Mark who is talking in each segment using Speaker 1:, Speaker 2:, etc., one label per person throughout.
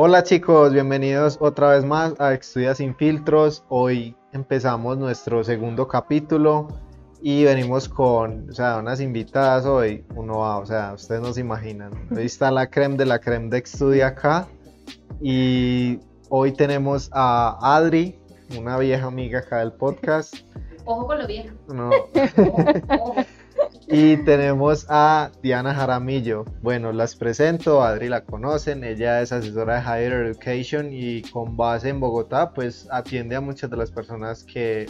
Speaker 1: Hola chicos, bienvenidos otra vez más a Estudia sin filtros. Hoy empezamos nuestro segundo capítulo y venimos con, o sea, unas invitadas hoy, uno va, o sea, ustedes no se imaginan. Hoy está la creme de la creme de Estudia acá y hoy tenemos a Adri, una vieja amiga acá del podcast.
Speaker 2: Ojo con lo viejo.
Speaker 1: No.
Speaker 2: Ojo, ojo.
Speaker 1: Y tenemos a Diana Jaramillo. Bueno, las presento, Adri la conocen, ella es asesora de Higher Education y con base en Bogotá, pues atiende a muchas de las personas que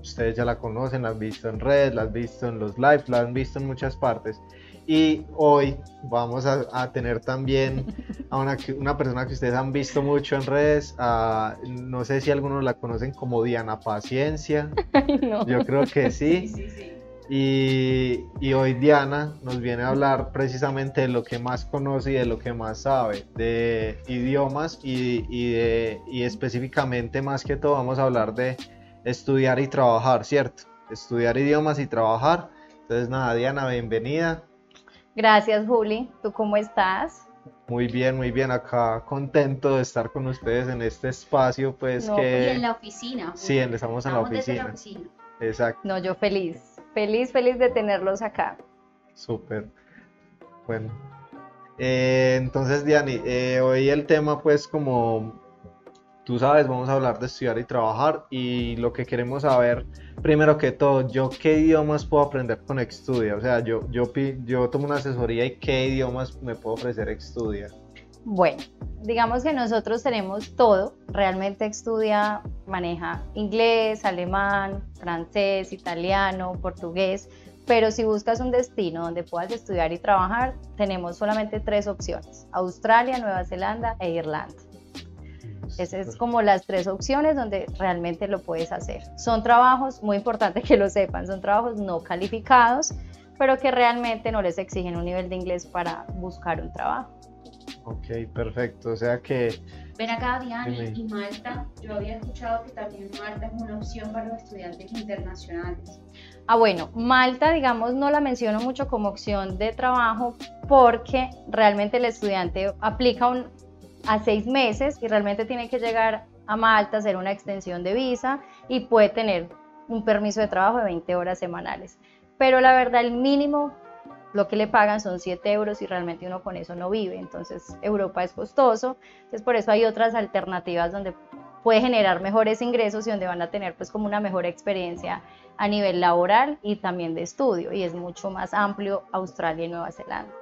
Speaker 1: ustedes ya la conocen, la han visto en redes, la han visto en los live, la han visto en muchas partes. Y hoy vamos a, a tener también a una, una persona que ustedes han visto mucho en redes, a- no sé si algunos la conocen como Diana Paciencia,
Speaker 3: Ay, no.
Speaker 1: yo creo que sí.
Speaker 2: Sí, sí, sí.
Speaker 1: Y, y hoy Diana nos viene a hablar precisamente de lo que más conoce y de lo que más sabe, de idiomas y, y de, y específicamente más que todo vamos a hablar de estudiar y trabajar, ¿cierto? Estudiar idiomas y trabajar. Entonces nada, Diana, bienvenida.
Speaker 3: Gracias, Juli. ¿Tú cómo estás?
Speaker 1: Muy bien, muy bien, acá contento de estar con ustedes en este espacio, pues
Speaker 3: No,
Speaker 2: Y
Speaker 1: que...
Speaker 2: en la oficina.
Speaker 1: Sí, en- estamos en la
Speaker 2: Estamos desde
Speaker 1: oficina. Exacto.
Speaker 3: No, yo feliz. Feliz, feliz de tenerlos acá.
Speaker 1: Súper. Bueno. Eh, entonces, Diani, eh, hoy el tema, pues, como tú sabes, vamos a hablar de estudiar y trabajar. Y lo que queremos saber, primero que todo, yo qué idiomas puedo aprender con Extudia. O sea, yo, yo, yo tomo una asesoría y qué idiomas me puedo ofrecer Extudia.
Speaker 3: Bueno, digamos que nosotros tenemos todo. Realmente estudia, maneja inglés, alemán, francés, italiano, portugués. Pero si buscas un destino donde puedas estudiar y trabajar, tenemos solamente tres opciones. Australia, Nueva Zelanda e Irlanda. Esas es como las tres opciones donde realmente lo puedes hacer. Son trabajos, muy importante que lo sepan, son trabajos no calificados, pero que realmente no les exigen un nivel de inglés para buscar un trabajo.
Speaker 1: Ok, perfecto. O sea que,
Speaker 2: Ven acá, Diana, y Malta. Yo había escuchado que también Malta es una opción para los estudiantes internacionales.
Speaker 3: Ah, bueno, Malta, digamos, no la menciono mucho como opción de trabajo porque realmente el estudiante aplica un- a seis meses y realmente tiene que llegar a Malta, hacer una extensión de visa y puede tener un permiso de trabajo de 20 horas semanales. Pero la verdad, el mínimo, lo que le pagan son 7 euros y realmente uno con eso no vive. Entonces, Europa es costoso. Entonces, por eso hay otras alternativas donde puede generar mejores ingresos y donde van a tener pues como una mejor experiencia a nivel laboral y también de estudio y es mucho más amplio Australia y Nueva Zelanda.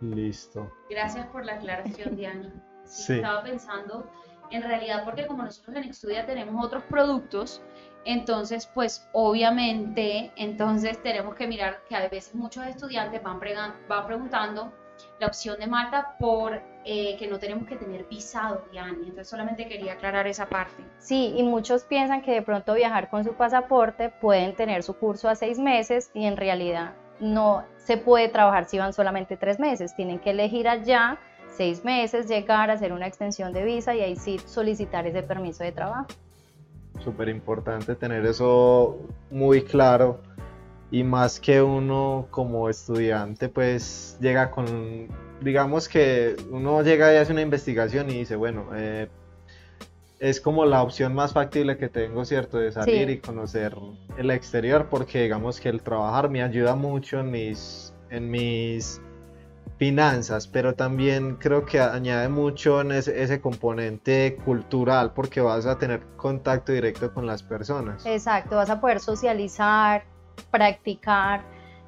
Speaker 1: listo.
Speaker 2: Gracias por la aclaración, Diana. Sí,
Speaker 1: Sí.
Speaker 2: Estaba pensando, en realidad, porque como nosotros en Estudia tenemos otros productos, entonces, pues obviamente, entonces tenemos que mirar que a veces muchos estudiantes van, van preguntando la opción de Malta por eh, que no tenemos que tener visado, Diana. Entonces solamente quería aclarar esa parte.
Speaker 3: Sí, y muchos piensan que de pronto viajar con su pasaporte pueden tener su curso a seis meses y en realidad no se puede trabajar si van solamente tres meses. Tienen que elegir allá seis meses, llegar a hacer una extensión de visa y ahí sí solicitar ese permiso de trabajo.
Speaker 1: Súper importante tener eso muy claro y más que uno como estudiante pues llega con, digamos que uno llega y hace una investigación y dice, bueno, eh, es como la opción más factible que tengo, ¿cierto? De salir
Speaker 3: Sí.
Speaker 1: y conocer el exterior porque digamos que el trabajar me ayuda mucho en mis, en mis finanzas, pero también creo que añade mucho en ese, ese componente cultural porque vas a tener contacto directo con las personas.
Speaker 3: Exacto, vas a poder socializar, practicar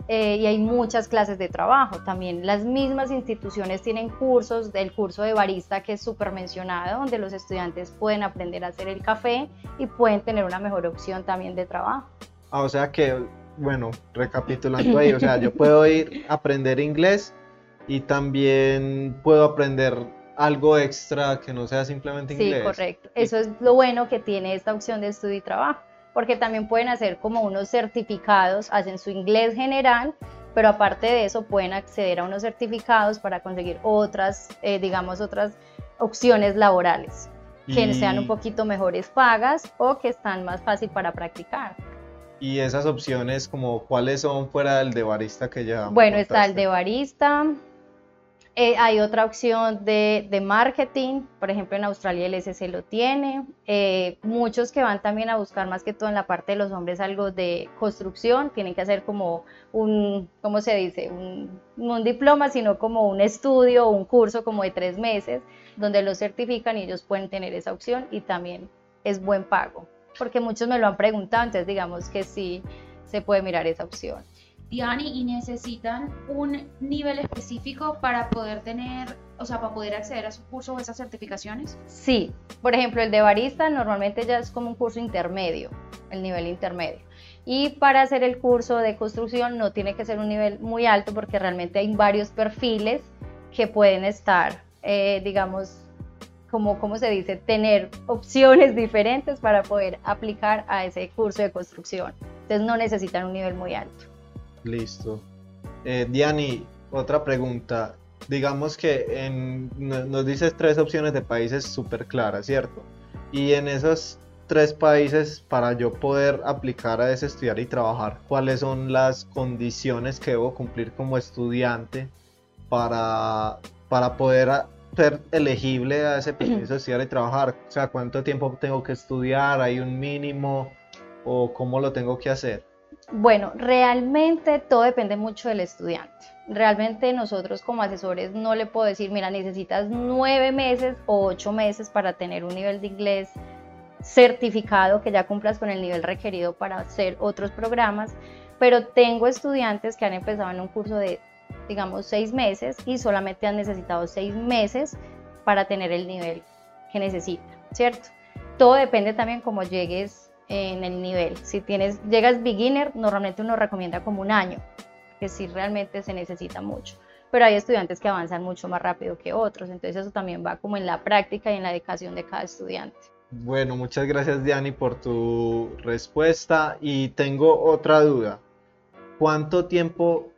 Speaker 3: eh, y hay muchas clases de trabajo. También las mismas instituciones tienen cursos, del curso de barista que es súper mencionado, donde los estudiantes pueden aprender a hacer el café y pueden tener una mejor opción también de trabajo.
Speaker 1: Ah, o sea que, bueno, recapitulando ahí, o sea, yo puedo ir a aprender inglés y también puedo aprender algo extra que no sea simplemente
Speaker 3: Sí,
Speaker 1: inglés.
Speaker 3: correcto. Eso es lo bueno que tiene esta opción de estudio y trabajo, porque también pueden hacer como unos certificados, hacen su inglés general, pero aparte de eso pueden acceder a unos certificados para conseguir otras, eh, digamos, otras opciones laborales que
Speaker 1: Y-
Speaker 3: sean un poquito mejores pagas o que están más fácil para practicar.
Speaker 1: Y esas opciones, como cuáles son fuera del de barista que ya
Speaker 3: Bueno, está el
Speaker 1: contaste?
Speaker 3: de barista, Eh, hay otra opción de, de, marketing, por ejemplo en Australia el SC lo tiene. Eh, muchos que van también a buscar más que todo en la parte de los hombres algo de construcción, tienen que hacer como un, ¿cómo se dice? Un, no un diploma, sino como un estudio o un curso como de tres meses, donde los certifican y ellos pueden tener esa opción y también es buen pago, porque muchos me lo han preguntado, entonces digamos que sí se puede mirar esa opción.
Speaker 2: Y necesitan un nivel específico para poder tener, o sea, para poder acceder a sus cursos o esas certificaciones?
Speaker 3: Sí, por ejemplo, el de barista normalmente ya es como un curso intermedio, el nivel intermedio. Y para hacer el curso de construcción no tiene que ser un nivel muy alto porque realmente hay varios perfiles que pueden estar, eh, digamos, como, ¿cómo se dice? Tener opciones diferentes para poder aplicar a ese curso de construcción. Entonces no necesitan un nivel muy alto.
Speaker 1: Listo. Eh, Diani, otra pregunta. Digamos que nos dices tres opciones de países súper claras, ¿cierto? Y en esos tres países, para yo poder aplicar a ese estudiar y trabajar, ¿cuáles son las condiciones que debo cumplir como estudiante para, para poder ser elegible a ese permiso de estudiar y trabajar? O sea, ¿cuánto tiempo tengo que estudiar? ¿Hay un mínimo? ¿O cómo lo tengo que hacer?
Speaker 3: Bueno, realmente todo depende mucho del estudiante. Realmente nosotros como asesores no le puedo decir, mira, necesitas nueve meses o ocho meses para tener un nivel de inglés certificado que ya cumplas con el nivel requerido para hacer otros programas, pero tengo estudiantes que han empezado en un curso de, digamos, seis meses y solamente han necesitado seis meses para tener el nivel que necesitan, ¿cierto? Todo depende también cómo llegues en el nivel. Si tienes, llegas beginner, normalmente uno recomienda como un año, que si realmente se necesita mucho. Pero hay estudiantes que avanzan mucho más rápido que otros, entonces eso también va como en la práctica y en la dedicación de cada estudiante.
Speaker 1: Bueno, muchas gracias Diani por tu respuesta y tengo otra duda. ¿Cuánto tiempo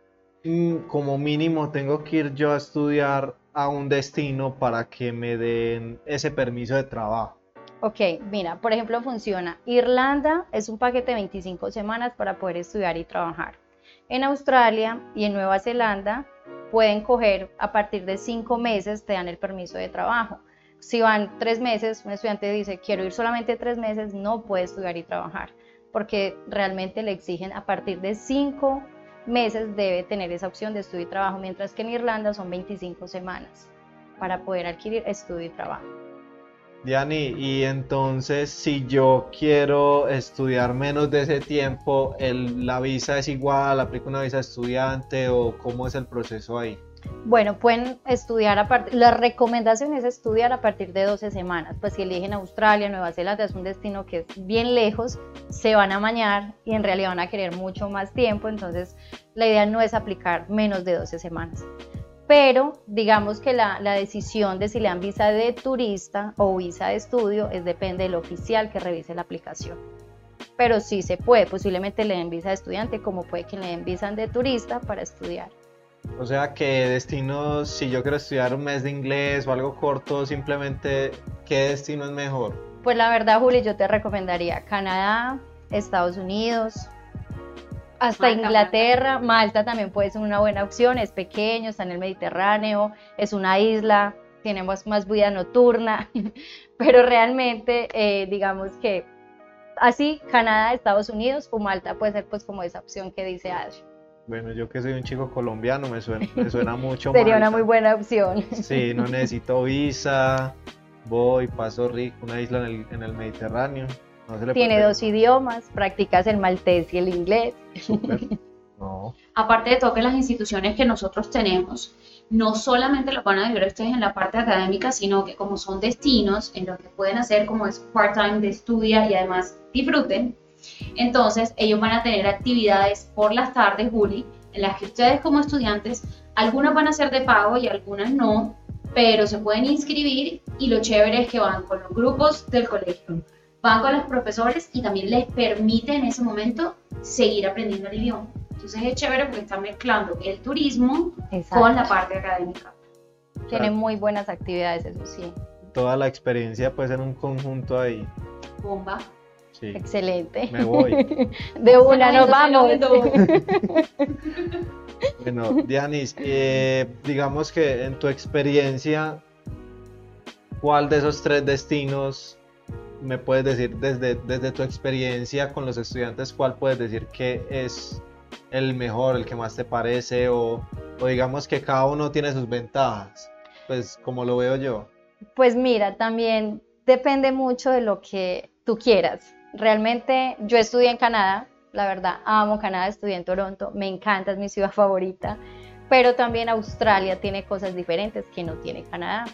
Speaker 1: mm, como mínimo tengo que ir yo a estudiar a un destino para que me den ese permiso de trabajo?
Speaker 3: Ok, mira, por ejemplo funciona. Irlanda es un paquete de 25 semanas para poder estudiar y trabajar. En Australia y en Nueva Zelanda pueden coger a partir de 5 meses, te dan el permiso de trabajo. Si van 3 meses, un estudiante dice, quiero ir solamente 3 meses, no puede estudiar y trabajar, porque realmente le exigen a partir de 5 meses debe tener esa opción de estudio y trabajo, mientras que en Irlanda son 25 semanas para poder adquirir estudio y trabajo.
Speaker 1: Diani, y entonces si yo quiero estudiar menos de ese tiempo, ¿la visa es igual? ¿Aplico una visa estudiante o cómo es el proceso ahí?
Speaker 3: Bueno, pueden estudiar a partir, la recomendación es estudiar a partir de 12 semanas, pues si eligen Australia, Nueva Zelanda, es un destino que es bien lejos, se van a mañar y en realidad van a querer mucho más tiempo, entonces la idea no es aplicar menos de 12 semanas pero digamos que la, decisión de si le dan visa de turista o visa de estudio es depende del oficial que revise la aplicación. Pero sí se puede, posiblemente le den visa de estudiante como puede que le den visa de turista para estudiar.
Speaker 1: O sea que destino, si yo quiero estudiar un mes de inglés o algo corto, simplemente, ¿qué destino es mejor?
Speaker 3: Pues la verdad, Juli, yo te recomendaría Canadá, Estados Unidos, hasta Inglaterra, Malta. también puede ser una buena opción, es pequeño, está en el Mediterráneo, es una isla, tenemos más vida nocturna, pero realmente eh, digamos que así Canadá, Estados Unidos o Malta puede ser pues como esa opción que dice Ash.
Speaker 1: Bueno, yo que soy un chico colombiano me suena, me suena mucho
Speaker 3: Sería una muy buena opción.
Speaker 1: Sí, no necesito visa, voy, paso rico, una isla en el, en el Mediterráneo.
Speaker 3: Tiene dos idiomas, practicas el maltés y el inglés.
Speaker 2: Aparte de todo que las instituciones que nosotros tenemos, no solamente lo van a vivir ustedes en la parte académica, sino que como son destinos en los que pueden hacer como es part-time de estudia y además disfruten, entonces ellos van a tener actividades por las tardes, Juli, en las que ustedes como estudiantes, algunas van a ser de pago y algunas no, pero se pueden inscribir y lo chévere es que van con los grupos del colegio van con los profesores y también les permite en ese momento seguir aprendiendo el idioma. Entonces es chévere porque están mezclando el turismo con la parte académica.
Speaker 3: Tienen muy buenas actividades, eso sí.
Speaker 1: Toda la experiencia puede ser un conjunto ahí.
Speaker 2: Bomba.
Speaker 1: Sí.
Speaker 3: Excelente.
Speaker 1: Me voy.
Speaker 3: De una nos vamos.
Speaker 1: Bueno, Dianis, eh, digamos que en tu experiencia, ¿cuál de esos tres destinos me puedes decir desde, desde tu experiencia con los estudiantes, cuál puedes decir que es el mejor, el que más te parece o, o digamos que cada uno tiene sus ventajas? Pues como lo veo yo.
Speaker 3: Pues mira, también depende mucho de lo que tú quieras. Realmente yo estudié en Canadá, la verdad, amo Canadá, estudié en Toronto, me encanta, es mi ciudad favorita, pero también Australia tiene cosas diferentes que no tiene Canadá.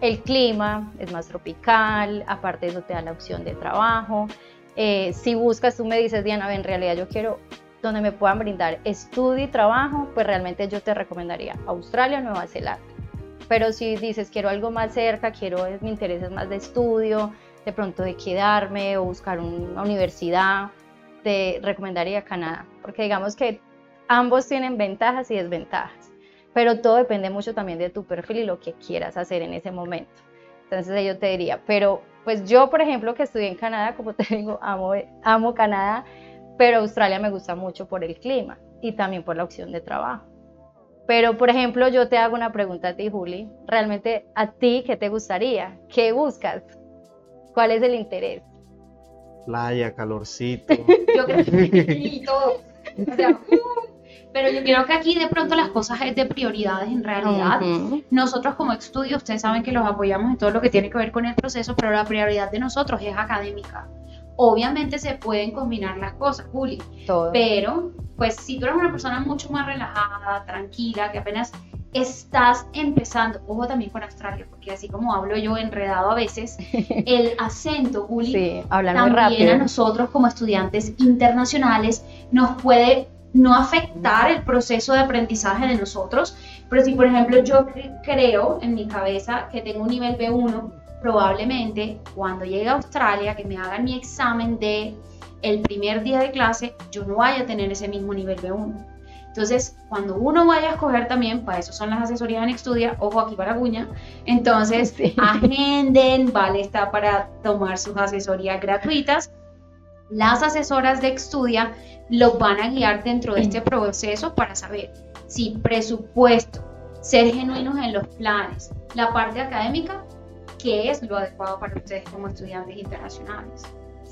Speaker 3: El clima es más tropical, aparte eso te da la opción de trabajo. Eh, si buscas, tú me dices, Diana, en realidad yo quiero donde me puedan brindar estudio y trabajo, pues realmente yo te recomendaría Australia o Nueva Zelanda. Pero si dices, quiero algo más cerca, quiero, mi interés es más de estudio, de pronto de quedarme o buscar una universidad, te recomendaría Canadá, porque digamos que ambos tienen ventajas y desventajas, pero todo depende mucho también de tu perfil y lo que quieras hacer en ese momento. Entonces yo te diría, pero pues yo, por ejemplo, que estudié en Canadá, como te digo, amo, amo Canadá, pero Australia me gusta mucho por el clima y también por la opción de trabajo. Pero, por ejemplo, yo te hago una pregunta a ti, Juli. ¿Realmente a ti qué te gustaría? ¿Qué buscas? ¿Cuál es el interés?
Speaker 1: Playa, calorcito.
Speaker 2: yo creo que todo. pero yo creo que aquí de pronto las cosas es de prioridades en realidad. Nosotros como estudio, ustedes saben que los apoyamos en todo lo que tiene que ver con el proceso, pero la prioridad de nosotros es académica. Obviamente se pueden combinar las cosas, Juli, todo. pero pues si tú eres una persona mucho más relajada, tranquila, que apenas estás empezando, ojo también con Australia, porque así como hablo yo enredado a veces, el acento, Juli, sí, también a nosotros como estudiantes internacionales nos puede no afectar el proceso de aprendizaje de nosotros, pero si por ejemplo yo creo en mi cabeza que tengo un nivel B1, probablemente cuando llegue a Australia, que me hagan mi examen de el primer día de clase, yo no vaya a tener ese mismo nivel B1 entonces, cuando uno vaya a escoger también, para eso son las asesorías en Estudia, ojo aquí para Guña, entonces agenden, vale, está para tomar sus asesorías gratuitas. Las asesoras de Estudia los van a guiar dentro de este proceso para saber si presupuesto, ser genuinos en los planes, la parte académica, qué es lo adecuado para ustedes como estudiantes internacionales.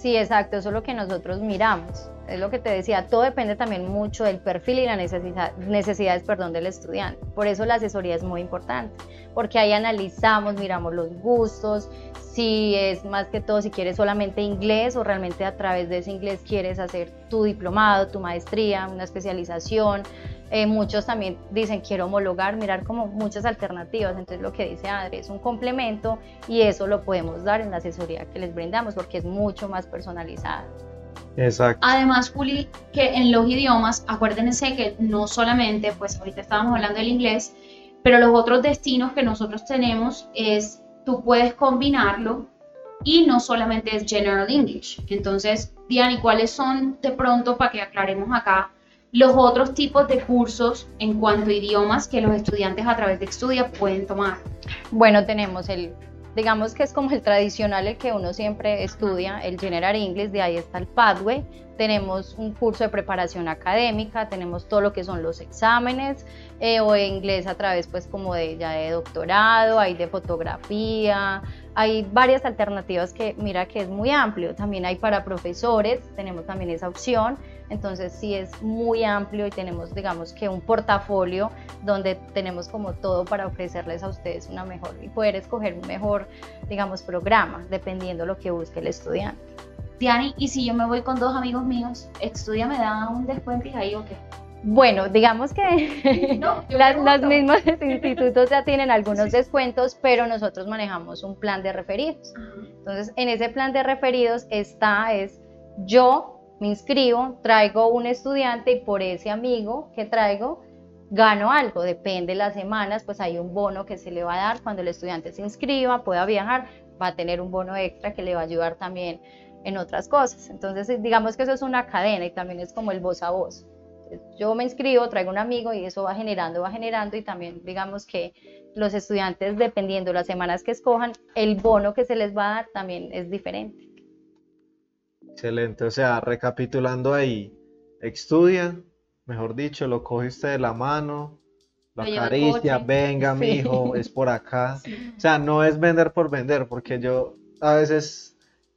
Speaker 3: Sí, exacto, eso es lo que nosotros miramos. Es lo que te decía, todo depende también mucho del perfil y las necesidad, necesidades perdón, del estudiante. Por eso la asesoría es muy importante, porque ahí analizamos, miramos los gustos, si es más que todo, si quieres solamente inglés o realmente a través de ese inglés quieres hacer tu diplomado, tu maestría, una especialización. Eh, muchos también dicen quiero homologar, mirar como muchas alternativas. Entonces lo que dice Adri es un complemento y eso lo podemos dar en la asesoría que les brindamos porque es mucho más personalizada.
Speaker 1: Exacto.
Speaker 2: Además, Juli, que en los idiomas, acuérdense que no solamente, pues ahorita estábamos hablando del inglés, pero los otros destinos que nosotros tenemos es, tú puedes combinarlo y no solamente es General English. Entonces, Diana, cuáles son de pronto, para que aclaremos acá, los otros tipos de cursos en cuanto a idiomas que los estudiantes a través de Estudia pueden tomar?
Speaker 3: Bueno, tenemos el digamos que es como el tradicional, el que uno siempre estudia, el General English, de ahí está el Pathway. Tenemos un curso de preparación académica, tenemos todo lo que son los exámenes, eh, o inglés a través pues como de ya de doctorado, hay de fotografía, hay varias alternativas que mira que es muy amplio. También hay para profesores, tenemos también esa opción. Entonces sí es muy amplio y tenemos digamos que un portafolio donde tenemos como todo para ofrecerles a ustedes una mejor y poder escoger un mejor digamos programa dependiendo lo que busque el estudiante.
Speaker 2: Diani, ¿y si yo me voy con dos amigos míos, ¿Estudia me da un descuento ahí o qué?
Speaker 3: Bueno, digamos que los mismos institutos ya tienen algunos descuentos, pero nosotros manejamos un plan de referidos. Entonces, en ese plan de referidos está, es yo me inscribo, traigo un estudiante y por ese amigo que traigo gano algo, depende de las semanas, pues hay un bono que se le va a dar. Cuando el estudiante se inscriba, pueda viajar, va a tener un bono extra que le va a ayudar también en otras cosas. Entonces, digamos que eso es una cadena y también es como el voz a voz yo me inscribo, traigo un amigo y eso va generando, va generando y también digamos que los estudiantes, dependiendo de las semanas que escojan, el bono que se les va a dar también es diferente.
Speaker 1: Excelente, o sea, recapitulando ahí, estudia, mejor dicho, lo coge usted de la mano, lo acaricia, venga,
Speaker 3: Sí.
Speaker 1: mijo, es por acá. O sea, no es vender por vender, porque yo a veces,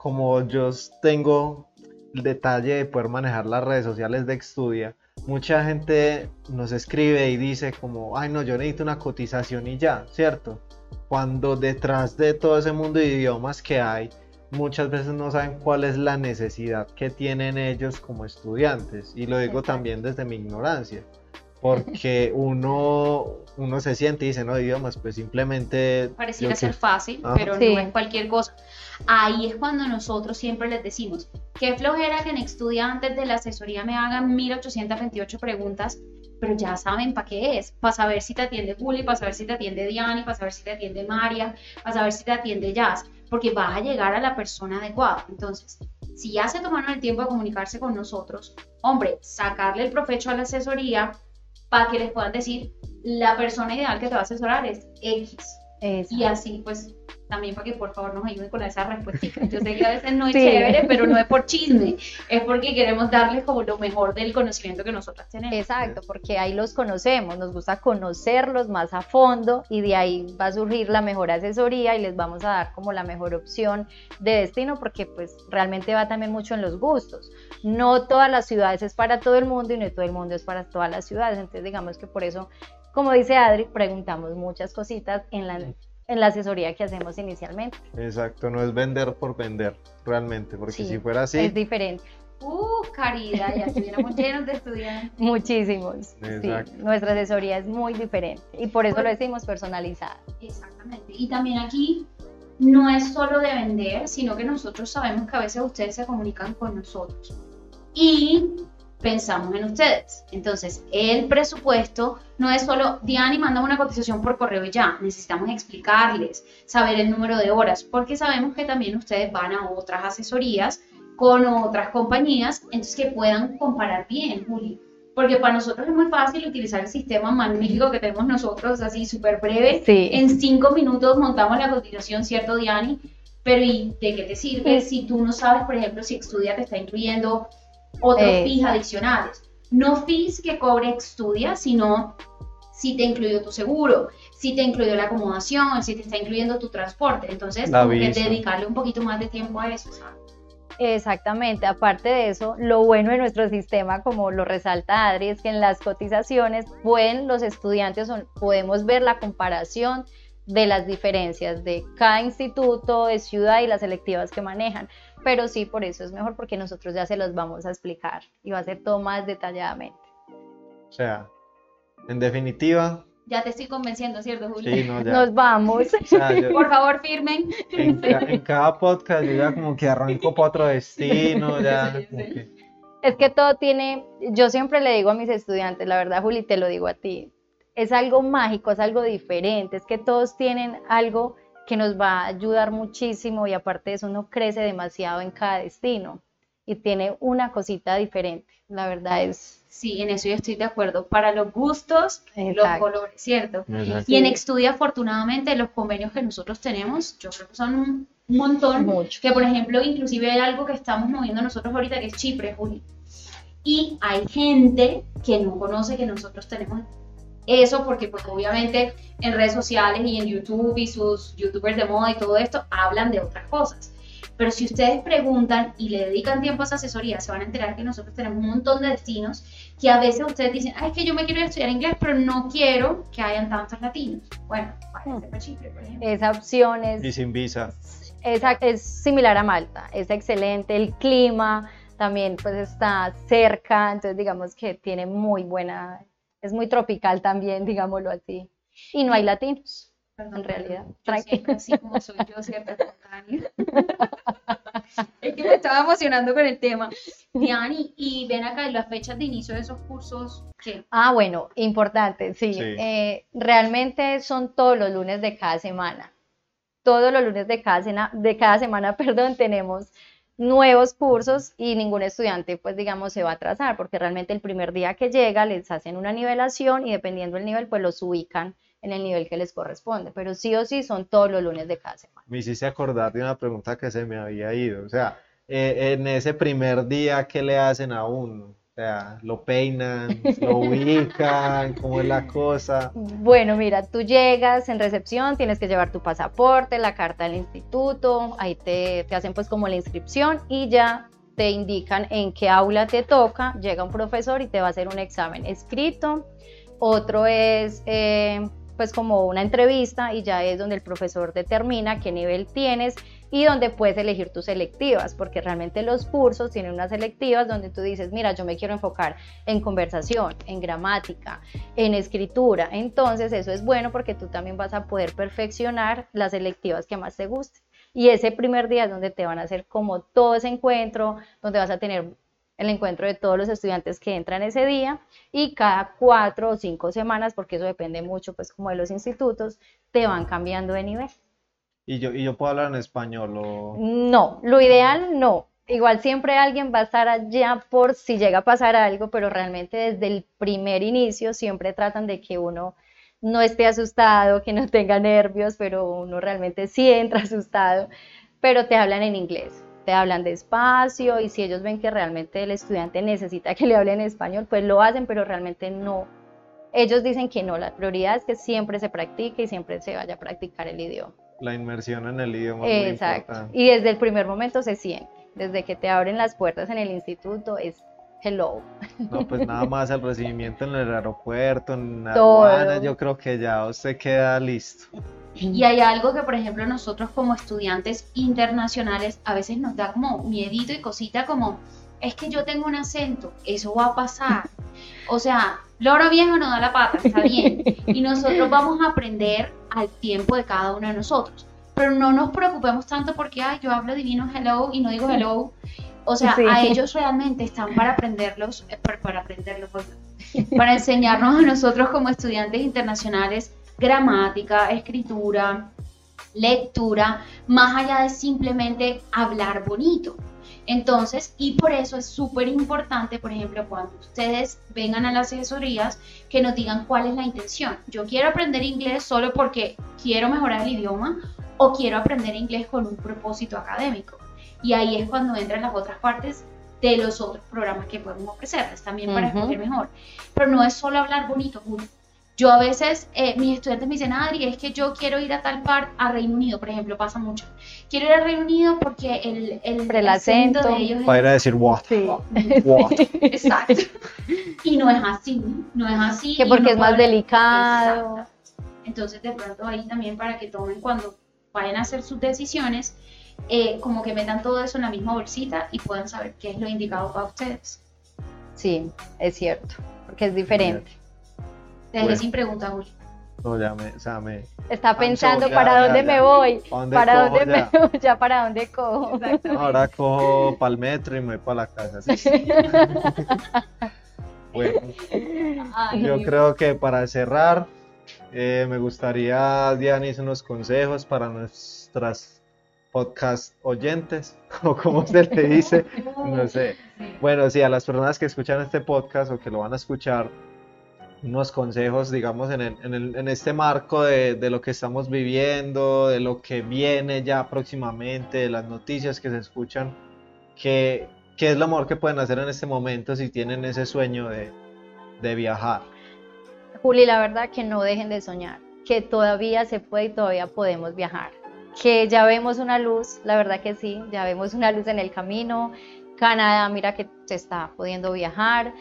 Speaker 1: como yo tengo el detalle de poder manejar las redes sociales de Extudia, mucha gente nos escribe y dice como, ay no, yo necesito una cotización y ya, ¿cierto? Cuando detrás de todo ese mundo de idiomas que hay, muchas veces no saben cuál es la necesidad que tienen ellos como estudiantes. Y lo digo
Speaker 3: Exacto.
Speaker 1: también desde mi ignorancia. Porque uno, uno se siente y dice, no, idiomas, pues simplemente...
Speaker 2: Pareciera ser
Speaker 1: que-
Speaker 2: fácil,
Speaker 1: Ajá.
Speaker 2: pero
Speaker 3: Sí.
Speaker 2: no es cualquier cosa. Ahí es cuando nosotros siempre les decimos, qué flojera que en estudiantes de la asesoría me hagan 1828 preguntas, pero ya saben para qué es, para saber si te atiende Juli, para saber si te atiende Diani, para saber si te atiende María, para saber si te atiende Jazz, porque vas a llegar a la persona adecuada. Entonces, si ya se tomaron el tiempo de comunicarse con nosotros, hombre, sacarle el provecho a la asesoría para que les puedan decir, la persona ideal que te va a asesorar es X. Y así, pues, también para que por favor nos ayuden con esa respuesta. Yo sé que a veces no es
Speaker 3: Sí.
Speaker 2: chévere, pero no es por chisme, es porque queremos darles como lo mejor del conocimiento que nosotras tenemos.
Speaker 3: Exacto, porque ahí los conocemos, nos gusta conocerlos más a fondo y de ahí va a surgir la mejor asesoría y les vamos a dar como la mejor opción de destino porque pues realmente va también mucho en los gustos. No todas las ciudades es para todo el mundo y no todo el mundo es para todas las ciudades, entonces digamos que por eso, como dice Adri, preguntamos muchas cositas en la, en la asesoría que hacemos inicialmente.
Speaker 1: Exacto, no es vender por vender, realmente, porque
Speaker 3: Sí,
Speaker 1: si fuera así,
Speaker 3: Es diferente.
Speaker 2: Uh, caridad, ya estuviéramos llenos de estudiantes.
Speaker 3: Muchísimos. sí.
Speaker 1: Exacto.
Speaker 3: Nuestra asesoría es muy diferente y por eso
Speaker 2: Pues-
Speaker 3: lo decimos personalizada.
Speaker 2: Exactamente. Y también aquí no es solo de vender, sino que nosotros sabemos que a veces ustedes se comunican con nosotros. Y pensamos en ustedes. Entonces, el presupuesto no es solo, Diani, manda una cotización por correo y ya. Necesitamos explicarles, saber el número de horas, porque sabemos que también ustedes van a otras asesorías con otras compañías, entonces que puedan comparar bien, Juli. Porque para nosotros es muy fácil utilizar el sistema magnífico que tenemos nosotros, así súper breve,
Speaker 3: Sí.
Speaker 2: en cinco minutos montamos la cotización, ¿cierto, Diani? Pero ¿y de qué te sirve
Speaker 3: Sí.
Speaker 2: si tú no sabes, por ejemplo, si Extudia te está incluyendo otros
Speaker 3: Eh.
Speaker 2: fees adicionales? No fees que cobre Extudia, sino si te incluyó tu seguro, si te incluyó la acomodación, si te está incluyendo tu transporte. Entonces, como que dedicarle un poquito más de tiempo a eso, ¿sabes?
Speaker 3: Exactamente, aparte de eso, lo bueno de nuestro sistema, como lo resalta Adri, es que en las cotizaciones pueden los estudiantes, podemos ver la comparación de las diferencias de cada instituto, de ciudad y las selectivas que manejan. Pero sí, por eso es mejor porque nosotros ya se los vamos a explicar y va a ser todo más detalladamente.
Speaker 1: o sea, en definitiva,
Speaker 2: Ya te estoy convenciendo, ¿cierto, Julio?
Speaker 1: sí, no, ya.
Speaker 3: Nos vamos.
Speaker 1: O sea, yo-
Speaker 2: Por favor, firmen.
Speaker 1: en, ca- en cada podcast yo ya como que arranco para otro destino, ya.
Speaker 2: Sí,
Speaker 1: como
Speaker 2: sí.
Speaker 1: que-
Speaker 3: Es que todo tiene, yo siempre le digo a mis estudiantes, la verdad, Juli, te lo digo a ti, es algo mágico, es algo diferente, es que todos tienen algo que nos va a ayudar muchísimo y aparte de eso uno crece demasiado en cada destino y tiene una cosita diferente, la verdad es...
Speaker 2: Sí, en eso yo estoy de acuerdo. Para los gustos, los
Speaker 3: Exacto.
Speaker 2: colores, ¿cierto?
Speaker 1: Exacto.
Speaker 2: Y en Extudia, afortunadamente, los convenios que nosotros tenemos, yo creo que son un un montón.
Speaker 3: Mucho.
Speaker 2: Que, por ejemplo, inclusive hay algo que estamos moviendo nosotros ahorita, que es Chipre, Juli. Y hay gente que no conoce que nosotros tenemos eso, porque pues obviamente en redes sociales y en YouTube y sus youtubers de moda y todo esto hablan de otras cosas. Pero si ustedes preguntan y le dedican tiempo a esa asesoría, se van a enterar que nosotros tenemos un montón de destinos que a veces ustedes dicen, ay, es que yo me quiero ir a estudiar inglés, pero no quiero que hayan tantos latinos. Bueno, váyanse para Chipre, por ejemplo.
Speaker 3: Esa opción es,
Speaker 1: Y sin visa.
Speaker 3: Esa- es similar a Malta, es excelente, el clima también pues está cerca, entonces digamos que tiene muy buena, es muy tropical también, digámoslo así, y no hay latinos.
Speaker 2: Perdón,
Speaker 3: en realidad,
Speaker 2: Yo
Speaker 3: tranqui-
Speaker 2: siempre así como soy yo, espontánea. es que me estaba emocionando con el tema. Diani, y ven acá las fechas de inicio de esos cursos, ¿qué?
Speaker 3: Ah, bueno, importante, sí,
Speaker 1: Sí.
Speaker 3: eh, realmente son todos los lunes de cada semana, todos los lunes de cada, sena- de cada semana, perdón, tenemos nuevos cursos y ningún estudiante, pues digamos, se va a atrasar, porque realmente el primer día que llega les hacen una nivelación y dependiendo del nivel, pues los ubican en el nivel que les corresponde, pero sí o sí son todos los lunes de cada semana.
Speaker 1: Me hiciste acordar de una pregunta que se me había ido. O sea, eh, en ese primer día, ¿qué le hacen a uno? O sea, lo peinan, lo ubican, cómo es la cosa.
Speaker 3: Bueno, mira, tú llegas en recepción, tienes que llevar tu pasaporte, la carta del instituto, ahí te, te hacen pues como la inscripción y ya te indican en qué aula te toca, llega un profesor y te va a hacer un examen escrito, otro es eh, pues como una entrevista y ya es donde el profesor determina qué nivel tienes y donde puedes elegir tus selectivas, porque realmente los cursos tienen unas selectivas donde tú dices, mira, yo me quiero enfocar en conversación, en gramática, en escritura. Entonces eso es bueno porque tú también vas a poder perfeccionar las selectivas que más te gusten. Y ese primer día es donde te van a hacer como todo ese encuentro, donde vas a tener el encuentro de todos los estudiantes que entran ese día y cada cuatro o cinco semanas, porque eso depende mucho pues como de los institutos, te van cambiando de nivel.
Speaker 1: ¿Y yo, y yo puedo hablar en español o...?
Speaker 3: No, lo ideal no. Igual siempre alguien va a estar allá por si llega a pasar algo, pero realmente desde el primer inicio siempre tratan de que uno no esté asustado, que no tenga nervios, pero uno realmente sí entra asustado, pero te hablan en inglés te hablan despacio y si ellos ven que realmente el estudiante necesita que le hablen español, pues lo hacen, pero realmente no. Ellos dicen que no, la prioridad es que siempre se practique y siempre se vaya a practicar el idioma.
Speaker 1: La inmersión en el idioma.
Speaker 3: Exacto. y desde el primer momento se siente, desde que te abren las puertas en el instituto es hello.
Speaker 1: No, pues nada más el recibimiento en el aeropuerto, en la aduana, yo creo que ya usted queda listo.
Speaker 2: Y hay algo que, por ejemplo, nosotros como estudiantes internacionales a veces nos da como miedito y cosita como, es que yo tengo un acento, eso va a pasar. O sea, loro viejo no da la pata, está bien. Y nosotros vamos a aprender al tiempo de cada uno de nosotros. Pero no nos preocupemos tanto porque, ay, yo hablo divino hello y no digo hello. O sea, a ellos realmente están para aprenderlos, eh, para, para aprenderlos, para enseñarnos a nosotros como estudiantes internacionales gramática, escritura, lectura, más allá de simplemente hablar bonito. Entonces, y por eso es súper importante, por ejemplo, cuando ustedes vengan a las asesorías, que nos digan cuál es la intención. Yo quiero aprender inglés solo porque quiero mejorar el idioma o quiero aprender inglés con un propósito académico. Y ahí es cuando entran las otras partes de los otros programas que podemos ofrecerles también para escoger mejor. Pero no es solo hablar bonito, yo a veces, eh, mis estudiantes me dicen, Adri, es que yo quiero ir a tal par, a Reino Unido, por ejemplo, pasa mucho. Quiero ir a Reino Unido porque el,
Speaker 3: el, acento, de ellos
Speaker 1: Para ir a decir what.
Speaker 2: Exacto. Y no es así, no es así.
Speaker 3: Que porque es más delicado.
Speaker 2: Entonces, de pronto ahí también para que tomen cuando vayan a hacer sus decisiones, eh, como que metan todo eso en la misma bolsita y puedan saber qué es lo indicado para ustedes.
Speaker 3: Sí, es cierto, porque es diferente.
Speaker 2: Te dejé sin pregunta, Juli.
Speaker 1: No, ya me, o sea, me...
Speaker 3: Está pensando para dónde me voy, para dónde me voy, ya para dónde cojo.
Speaker 1: Ahora cojo para el metro y me voy para la casa. bueno, yo creo que para cerrar, eh, me gustaría, Dianis, unos consejos para nuestras podcast oyentes, o como se le dice, no sé. Bueno, sí, a las personas que escuchan este podcast o que lo van a escuchar, unos consejos, digamos, en, el, en, el, en este marco de, de, lo que estamos viviendo, de lo que viene ya próximamente, de las noticias que se escuchan, ¿qué, qué es lo mejor que pueden hacer en este momento si tienen ese sueño de, de viajar?
Speaker 3: Juli, la verdad que no dejen de soñar, que todavía se puede y todavía podemos viajar, que ya vemos una luz, la verdad que sí, ya vemos una luz en el camino, Canadá, mira que se está pudiendo viajar,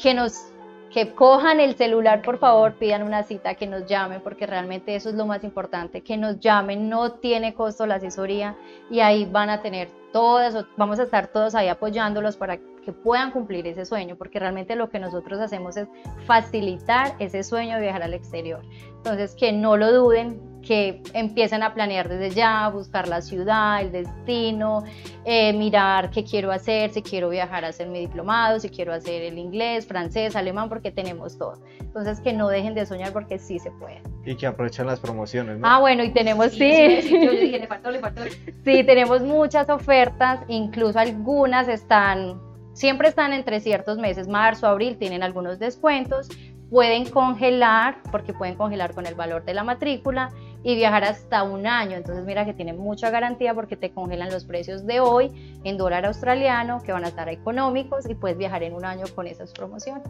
Speaker 3: que nos que cojan el celular, por favor, pidan una cita, que nos llamen, porque realmente eso es lo más importante, que nos llamen, no tiene costo la asesoría y ahí van a tener todas, vamos a estar todos ahí apoyándolos para que puedan cumplir ese sueño, porque realmente lo que nosotros hacemos es facilitar ese sueño de viajar al exterior. Entonces, que no lo duden, que empiecen a planear desde ya, buscar la ciudad, el destino, eh, mirar qué quiero hacer, si quiero viajar a hacer mi diplomado, si quiero hacer el inglés, francés, alemán, porque tenemos todo. Entonces que no dejen de soñar porque sí se puede.
Speaker 1: Y que aprovechen las promociones, ¿no?
Speaker 3: Ah, bueno, y tenemos, sí.
Speaker 2: sí. Yo dije, le faltó, le faltó.
Speaker 3: Sí, tenemos muchas ofertas, incluso algunas están, siempre están entre ciertos meses, marzo, abril, tienen algunos descuentos. Pueden congelar, porque pueden congelar con el valor de la matrícula y viajar hasta un año. Entonces mira que tiene mucha garantía porque te congelan los precios de hoy en dólar australiano, que van a estar económicos y puedes viajar en un año con esas promociones.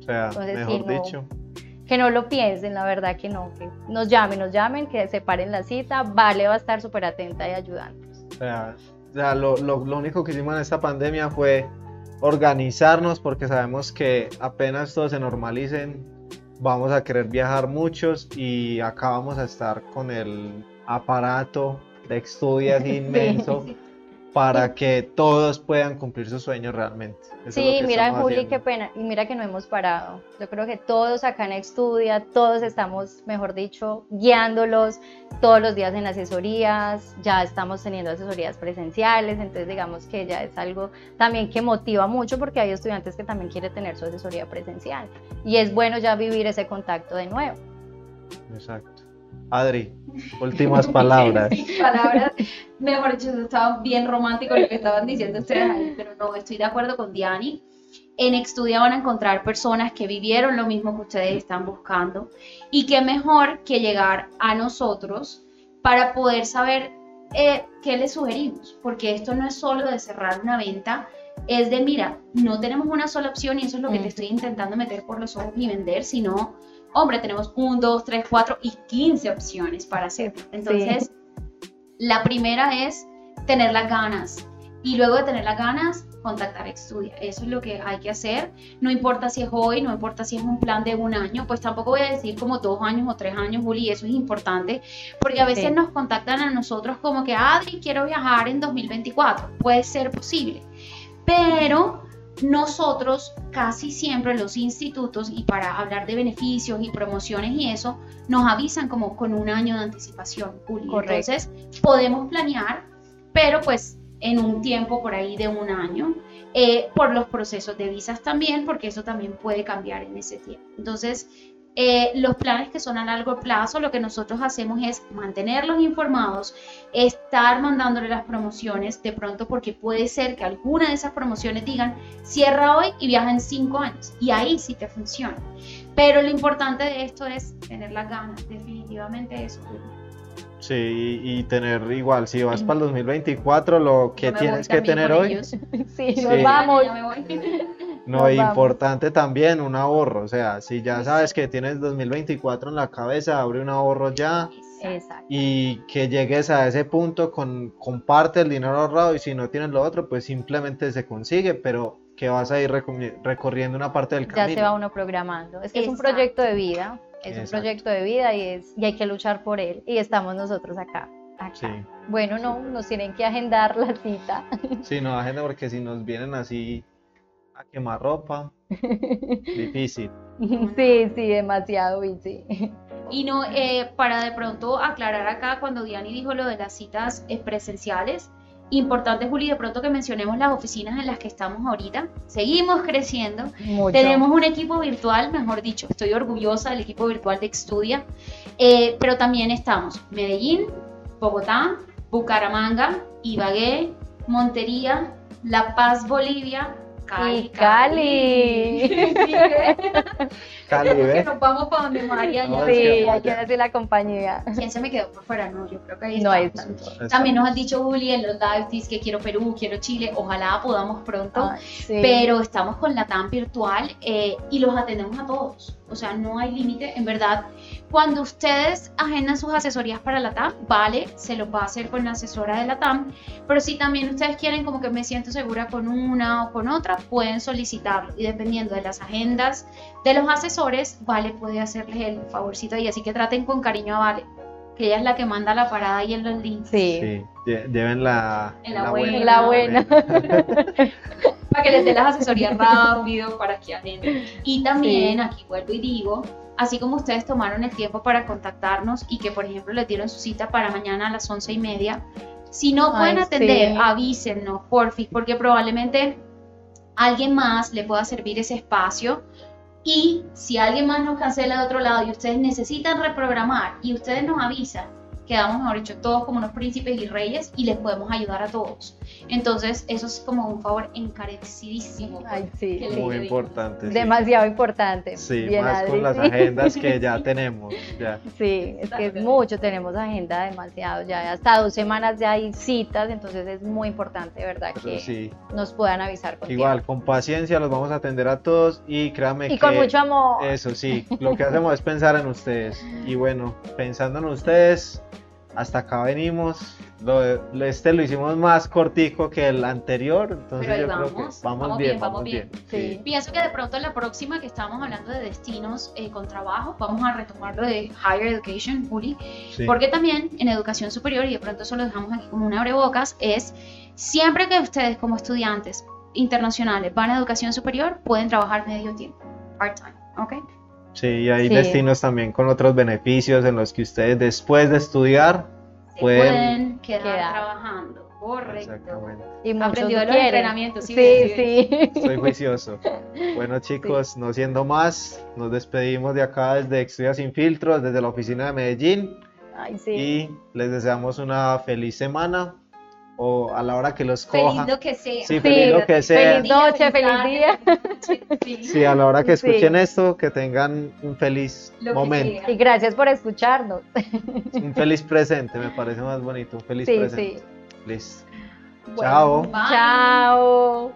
Speaker 1: O sea, mejor dicho.
Speaker 3: Que no lo piensen, la verdad que no, que nos llamen, nos llamen, que separen la cita, Vale va a estar súper atenta y ayudándonos.
Speaker 1: O sea, o sea lo, lo, lo único que hicimos en esta pandemia fue organizarnos porque sabemos que apenas todo se normalicen, vamos a querer viajar muchos y acá vamos a estar con el aparato de estudios inmenso para que todos puedan cumplir sus sueños realmente.
Speaker 3: sí, mira Juli, qué pena, y mira que no hemos parado. Yo creo que todos acá en Estudia, todos estamos, mejor dicho, guiándolos todos los días en asesorías, ya estamos teniendo asesorías presenciales, entonces digamos que ya es algo también que motiva mucho porque hay estudiantes que también quieren tener su asesoría presencial y es bueno ya vivir ese contacto de nuevo.
Speaker 1: Exacto. Adri, últimas palabras.
Speaker 2: palabras, mejor dicho, estaba bien romántico lo que estaban diciendo ustedes ahí, pero no, estoy de acuerdo con Diani. En Estudia van a encontrar personas que vivieron lo mismo que ustedes están buscando y qué mejor que llegar a nosotros para poder saber eh, qué les sugerimos, porque esto no es solo de cerrar una venta, es de, mira, no tenemos una sola opción y eso es lo que te estoy intentando meter por los ojos y vender, sino Hombre, tenemos 1, 2, 3, 4 y 15 opciones para hacerlo. Entonces, la primera es tener las ganas. Y luego de tener las ganas, contactar a Estudia. Eso es lo que hay que hacer. No importa si es hoy, no importa si es un plan de un año, pues tampoco voy a decir como dos años o tres años, Juli, eso es importante, porque a veces nos contactan a nosotros como que, Adri, quiero viajar en 2024. Puede ser posible. Pero nosotros casi siempre los institutos y para hablar de beneficios y promociones y eso nos avisan como con un año de anticipación. Entonces podemos planear, pero pues en un tiempo por ahí de un año, eh, por los procesos de visas también, porque eso también puede cambiar en ese tiempo. Entonces eh, los planes que son a largo plazo, lo que nosotros hacemos es mantenerlos informados, estar mandándole las promociones de pronto porque puede ser que alguna de esas promociones digan cierra hoy y viaja en cinco años y ahí sí te funciona. Pero lo importante de esto es tener las ganas, definitivamente eso.
Speaker 1: Sí, y, tener igual, si vas para el 2024, lo que tienes que tener hoy.
Speaker 3: Sí, nos vamos.
Speaker 1: No, importante también un ahorro, o sea, si ya sabes que tienes 2024 en la cabeza, abre un ahorro ya. Exacto. Y que llegues a ese punto con comparte el dinero ahorrado y si no tienes lo otro, pues simplemente se consigue, pero que vas a ir recorriendo una parte del camino.
Speaker 3: Ya se va uno programando. Es que es un proyecto de vida, es un proyecto de vida y, es, y hay que luchar por él. Y estamos nosotros acá. Sí. Bueno, no, nos tienen que agendar la cita.
Speaker 1: Sí, no, agenda porque si nos vienen así a quemar ropa. Difícil.
Speaker 3: Sí, sí, demasiado difícil.
Speaker 2: Y no, eh, para de pronto aclarar acá, cuando Diani dijo lo de las citas eh, presenciales, importante, Juli, de pronto que mencionemos las oficinas en las que estamos ahorita. Seguimos creciendo. Tenemos un equipo virtual, mejor dicho, estoy orgullosa del equipo virtual de Estudia, eh, pero también estamos Medellín, Bogotá, Bucaramanga, Ibagué, Montería, La Paz, Bolivia,
Speaker 3: Cali. Cali.
Speaker 1: Cali, ¿ves?
Speaker 2: nos vamos para donde María.
Speaker 3: No, sí, hay que decir la compañía.
Speaker 2: ¿Quién se me quedó por fuera? No, yo creo que ahí no hay tanto. También nos han dicho, Uli, en los live que quiero Perú, quiero Chile. Ojalá podamos pronto. Pero estamos con la TAM virtual eh, y los atendemos a todos. O sea, no hay límite. En verdad, cuando ustedes agendan sus asesorías para la TAM, vale, se lo va a hacer con la asesora de la TAM. Pero si también ustedes quieren como que me siento segura con una o con otra, pueden solicitarlo. Y dependiendo de las agendas de los asesores, Vale puede hacerles el favorcito y así que traten con cariño a Vale, que ella es la que manda la parada y en los links.
Speaker 3: Sí. sí.
Speaker 1: Lleven la,
Speaker 3: en la, buena. En la buena.
Speaker 2: para que les dé las asesorías rápido, para que agenden. Y también, aquí vuelvo y digo, así como ustedes tomaron el tiempo para contactarnos y que, por ejemplo, les dieron su cita para mañana a las once y media, si no pueden atender, avísennos, porfis, porque probablemente alguien más le pueda servir ese espacio. Y si alguien más nos cancela de otro lado y ustedes necesitan reprogramar y ustedes nos avisan, quedamos, mejor dicho, todos como unos príncipes y reyes y les podemos ayudar a todos. Entonces, eso es como un favor encarecidísimo.
Speaker 3: Ay, sí.
Speaker 2: que
Speaker 1: Muy
Speaker 2: digo.
Speaker 1: importante. sí.
Speaker 3: Demasiado importante.
Speaker 1: Sí,
Speaker 3: Bien,
Speaker 1: más
Speaker 3: Adri,
Speaker 1: con las agendas que ya tenemos. Ya.
Speaker 3: Sí, es que es mucho, tenemos agenda demasiado, ya hasta dos semanas ya hay citas, entonces es muy importante, ¿verdad?
Speaker 1: Eso
Speaker 3: Que
Speaker 1: sí.
Speaker 3: nos puedan avisar con
Speaker 1: Igual, con paciencia los vamos a atender a todos y créanme
Speaker 3: tiempo. Y
Speaker 1: que
Speaker 3: con mucho amor.
Speaker 1: eso sí, lo que hacemos es pensar en ustedes. Y bueno, pensando en ustedes, hasta acá venimos. Lo, lo- este lo hicimos más cortico que el anterior, entonces
Speaker 2: Pero ahí
Speaker 1: yo creo que
Speaker 2: vamos,
Speaker 1: vamos,
Speaker 2: vamos
Speaker 1: bien,
Speaker 2: bien, vamos
Speaker 1: vamos bien.
Speaker 3: Sí.
Speaker 2: Pienso que de pronto en la próxima que estábamos hablando de destinos eh, con trabajo, vamos a retomar lo de Higher Education, Juli,
Speaker 1: Sí.
Speaker 2: Porque también en educación superior, y de pronto eso lo dejamos aquí como un abrebocas, es siempre que ustedes como estudiantes internacionales van a educación superior, pueden trabajar medio tiempo, part-time, ¿ok?
Speaker 1: Sí, y hay
Speaker 3: Sí.
Speaker 1: destinos también con otros beneficios en los que ustedes después de estudiar
Speaker 2: Se
Speaker 1: Pueden
Speaker 2: pueden, quedar,
Speaker 3: quedar.
Speaker 2: trabajando, correcto.
Speaker 1: Exactamente.
Speaker 3: Y
Speaker 2: de los
Speaker 3: quieren.
Speaker 2: entrenamientos, sí,
Speaker 3: Sí,
Speaker 2: sí,
Speaker 3: sí.
Speaker 1: Soy juicioso. Bueno chicos, no siendo más, nos despedimos de acá desde Estudia Sin Filtros, desde la oficina de Medellín
Speaker 3: Ay, sí.
Speaker 1: y les deseamos una feliz semana o a la hora que los coja.
Speaker 2: Feliz lo que sea.
Speaker 1: Sí, feliz lo que sea.
Speaker 3: Feliz noche, feliz día.
Speaker 2: Sí.
Speaker 1: a la hora que escuchen esto, que tengan un feliz momento.
Speaker 3: Y gracias por escucharnos.
Speaker 1: Un feliz presente, me parece más bonito, un feliz presente.
Speaker 3: Sí.
Speaker 1: Listo. Chao.
Speaker 3: Chao.